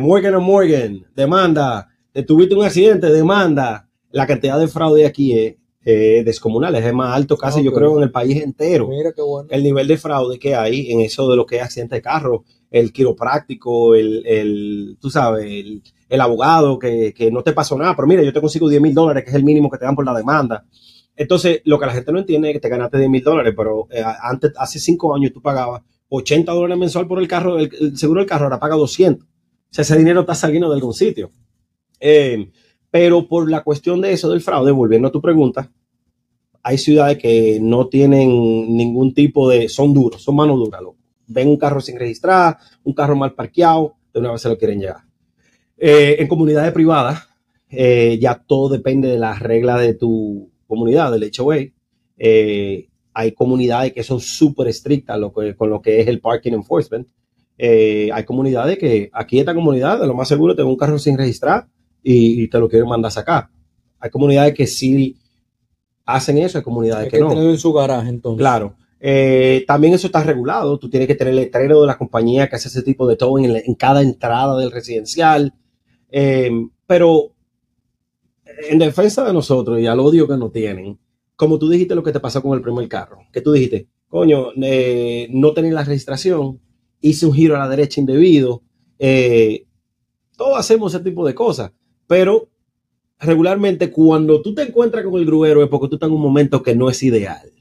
Morgan o Morgan, demanda, tuviste un accidente, demanda. La cantidad de fraude aquí es eh, descomunal, es el más alto casi, yo Ok. creo, en el país entero. Mira qué bueno. El nivel de fraude que hay en eso de lo que es accidente de carro, el quiropráctico, el, el tú sabes, el, el abogado que, que no te pasó nada, pero mira, yo te consigo 10 mil dólares, que es el mínimo que te dan por la demanda. Entonces, lo que la gente no entiende es que te ganaste 10 mil dólares, pero eh, antes, hace cinco años tú pagabas 80 dólares mensual por el carro, el, el seguro del carro ahora paga 200. O sea, ese dinero está saliendo de algún sitio. Eh, pero por la cuestión de eso del fraude, volviendo a tu pregunta, hay ciudades que no tienen ningún tipo de, son duros, son mano dura, loco. Ven un carro sin registrar, un carro mal parqueado, de una vez se lo quieren llevar. Eh, en comunidades privadas, eh, ya todo depende de las reglas de tu comunidad, del HOA. Eh, hay comunidades que son súper estrictas con lo que es el parking enforcement. Hay comunidades que, aquí esta comunidad, de lo más seguro, tengo un carro sin registrar y, y te lo quieren mandar a sacar. Hay comunidades que sí hacen eso, hay comunidades Hay que, que no. en su garaje entonces. Claro. Eh, también eso está regulado. Tú tienes que tener el letrero de la compañía que hace ese tipo de towing en, cada entrada del residencial. Eh, pero en defensa de nosotros y al odio que nos tienen, como tú dijiste lo que te pasó con el primer carro, que tú dijiste, coño, eh, no tenía la registración, hice un giro a la derecha indebido. Eh, todos hacemos ese tipo de cosas, pero regularmente cuando tú te encuentras con el gruero es porque tú estás en un momento que no es ideal.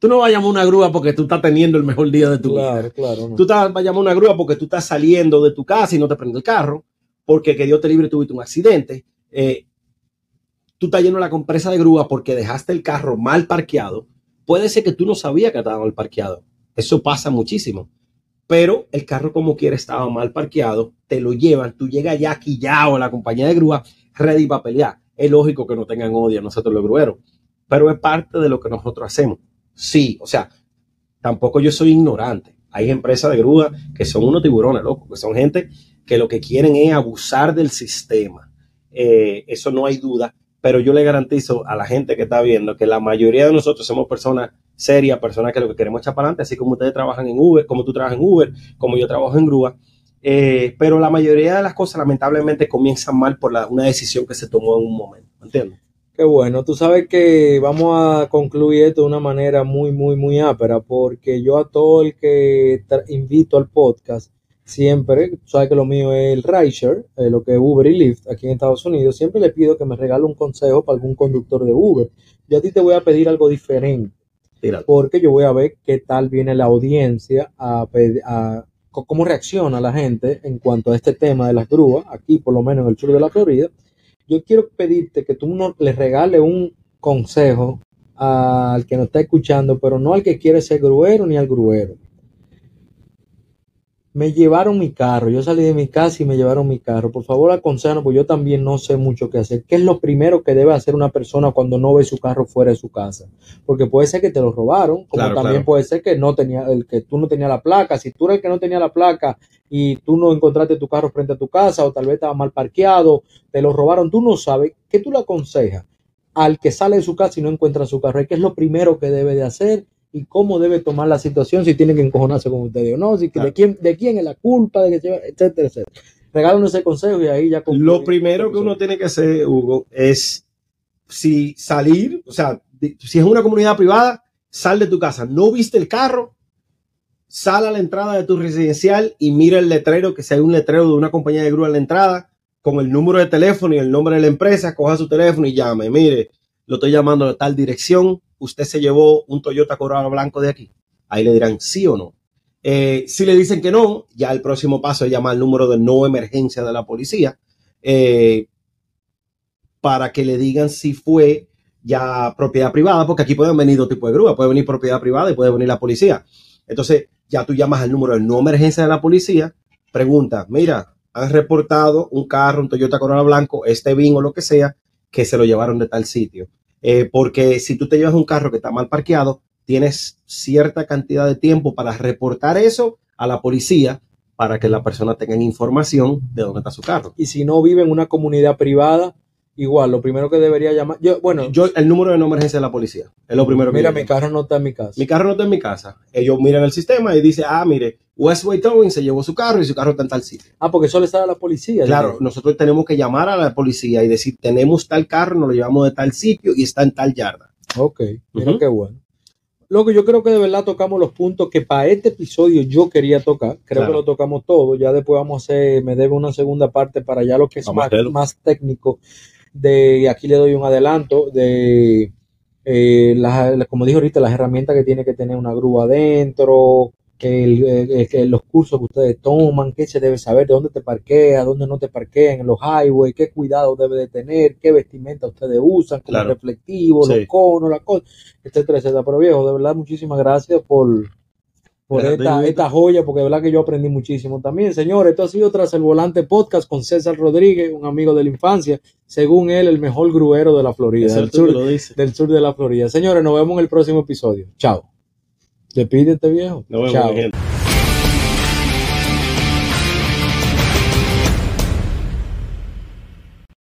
Tú no vas a llamar una grúa porque tú estás teniendo el mejor día de tu vida. Claro, claro. no. Tú estás, vas a llamar una grúa porque tú estás saliendo de tu casa y no te prende el carro, porque que Dios te libre tuviste un accidente. Eh, tú estás yendo a la compresa de grúa porque dejaste el carro mal parqueado. Puede ser que tú no sabías que estaba mal parqueado. Eso pasa muchísimo. Pero el carro como quiera estaba mal parqueado, te lo llevan, tú llegas ya aquí ya o la compañía de grúa ready para pelear. Es lógico que no tengan odio a nosotros los grueros, pero es parte de lo que nosotros hacemos. Sí, o sea, tampoco yo soy ignorante. Hay empresas de grúa que son unos tiburones, loco, que son gente que lo que quieren es abusar del sistema. Eh, eso no hay duda, pero yo le garantizo a la gente que está viendo que la mayoría de nosotros somos personas serias, personas que lo que queremos echar para adelante, así como ustedes trabajan en Uber, como tú trabajas en Uber, como yo trabajo en grúa. Eh, pero la mayoría de las cosas lamentablemente comienzan mal por una decisión que se tomó en un momento, ¿entiendes? Qué bueno, tú sabes que vamos a concluir esto de una manera muy, muy, muy ápera, porque yo a todo el que invito al podcast, siempre, sabes que lo mío es el rideshare, eh, lo que es Uber y Lyft aquí en Estados Unidos, siempre le pido que me regale un consejo para algún conductor de Uber. Yo a ti te voy a pedir algo diferente, porque yo voy a ver qué tal viene la audiencia a, a cómo reacciona la gente en cuanto a este tema de las grúas, aquí por lo menos en el sur de la Florida. Yo quiero pedirte que tú no, le regales un consejo al que nos está escuchando, pero no al que quiere ser gruero ni al gruero me llevaron mi carro, yo salí de mi casa y me llevaron mi carro. Por favor, aconsejanos, porque yo también no sé mucho qué hacer. ¿Qué es lo primero que debe hacer una persona cuando no ve su carro fuera de su casa? Porque puede ser que te lo robaron, como también puede ser que no tenía, el que tú no tenías la placa. Si tú eres el que no tenía la placa y tú no encontraste tu carro frente a tu casa o tal vez estaba mal parqueado, te lo robaron, tú no sabes, ¿qué tú le aconsejas? Al que sale de su casa y no encuentra su carro, ¿qué es lo primero que debe de hacer? Y cómo debe tomar la situación, si tiene que encojonarse con usted o no, si, de, quién, de quién es la culpa, de que, etcétera, etcétera. Regálanos ese consejo y ahí ya Lo primero que uno tiene que hacer, Hugo, es si salir, o sea, si es una comunidad privada, sal de tu casa. No viste el carro, sal a la entrada de tu residencial y mira el letrero, que si hay un letrero de una compañía de grúa en la entrada, con el número de teléfono y el nombre de la empresa, coja su teléfono y llame. Mire, lo estoy llamando a tal dirección, usted se llevó un Toyota Corolla blanco de aquí. Ahí le dirán sí o no. Eh, si le dicen que no, ya el próximo paso es llamar al número de no emergencia de la policía eh, para que le digan si fue ya propiedad privada, porque aquí pueden venir dos tipos de grúa, puede venir propiedad privada y puede venir la policía. Entonces, ya tú llamas al número de no emergencia de la policía, pregunta, mira, han reportado un carro, un Toyota Corolla blanco, este BIN o lo que sea, que se lo llevaron de tal sitio. Eh, porque si tú te llevas un carro que está mal parqueado, tienes cierta cantidad de tiempo para reportar eso a la policía para que la persona tenga información de dónde está su carro. Y si no vive en una comunidad privada, Igual, lo primero que debería llamar. Yo, bueno, yo, el número de no emergencia de la policía. Es lo primero que Mira, mi carro no está en mi casa. Mi carro no está en mi casa. Ellos miran el sistema y dicen, ah, mire, Westway Towing se llevó su carro y su carro está en tal sitio. Ah, porque eso le está a la policía. Claro, nosotros tenemos que llamar a la policía y decir, tenemos tal carro, nos lo llevamos de tal sitio y está en tal yarda. Ok, mira qué bueno. Lo que yo creo que de verdad tocamos los puntos que para este episodio yo quería tocar. Creo que lo tocamos todo. Ya después vamos a hacer, me debe una segunda parte para ya lo que es más, más técnico de, aquí le doy un adelanto, de, eh, como dijo ahorita, las herramientas que tiene que tener una grúa adentro, que, que, los cursos que ustedes toman, qué se debe saber, de dónde te parquea, dónde no te parquean, en los highways, qué cuidado debe de tener, qué vestimenta ustedes usan, como reflectivo, los conos, la cosa, etcétera, etcétera. Pero viejo, de verdad, muchísimas gracias por, por esta, joya, porque de verdad que yo aprendí muchísimo también. Señores, esto ha sido Tras el Volante Podcast con César Rodríguez, un amigo de la infancia, según él, el mejor gruero de la Florida, del sur, del sur, de la Florida. Señores, nos vemos en el próximo episodio. Chao. Despídete, viejo. Chao.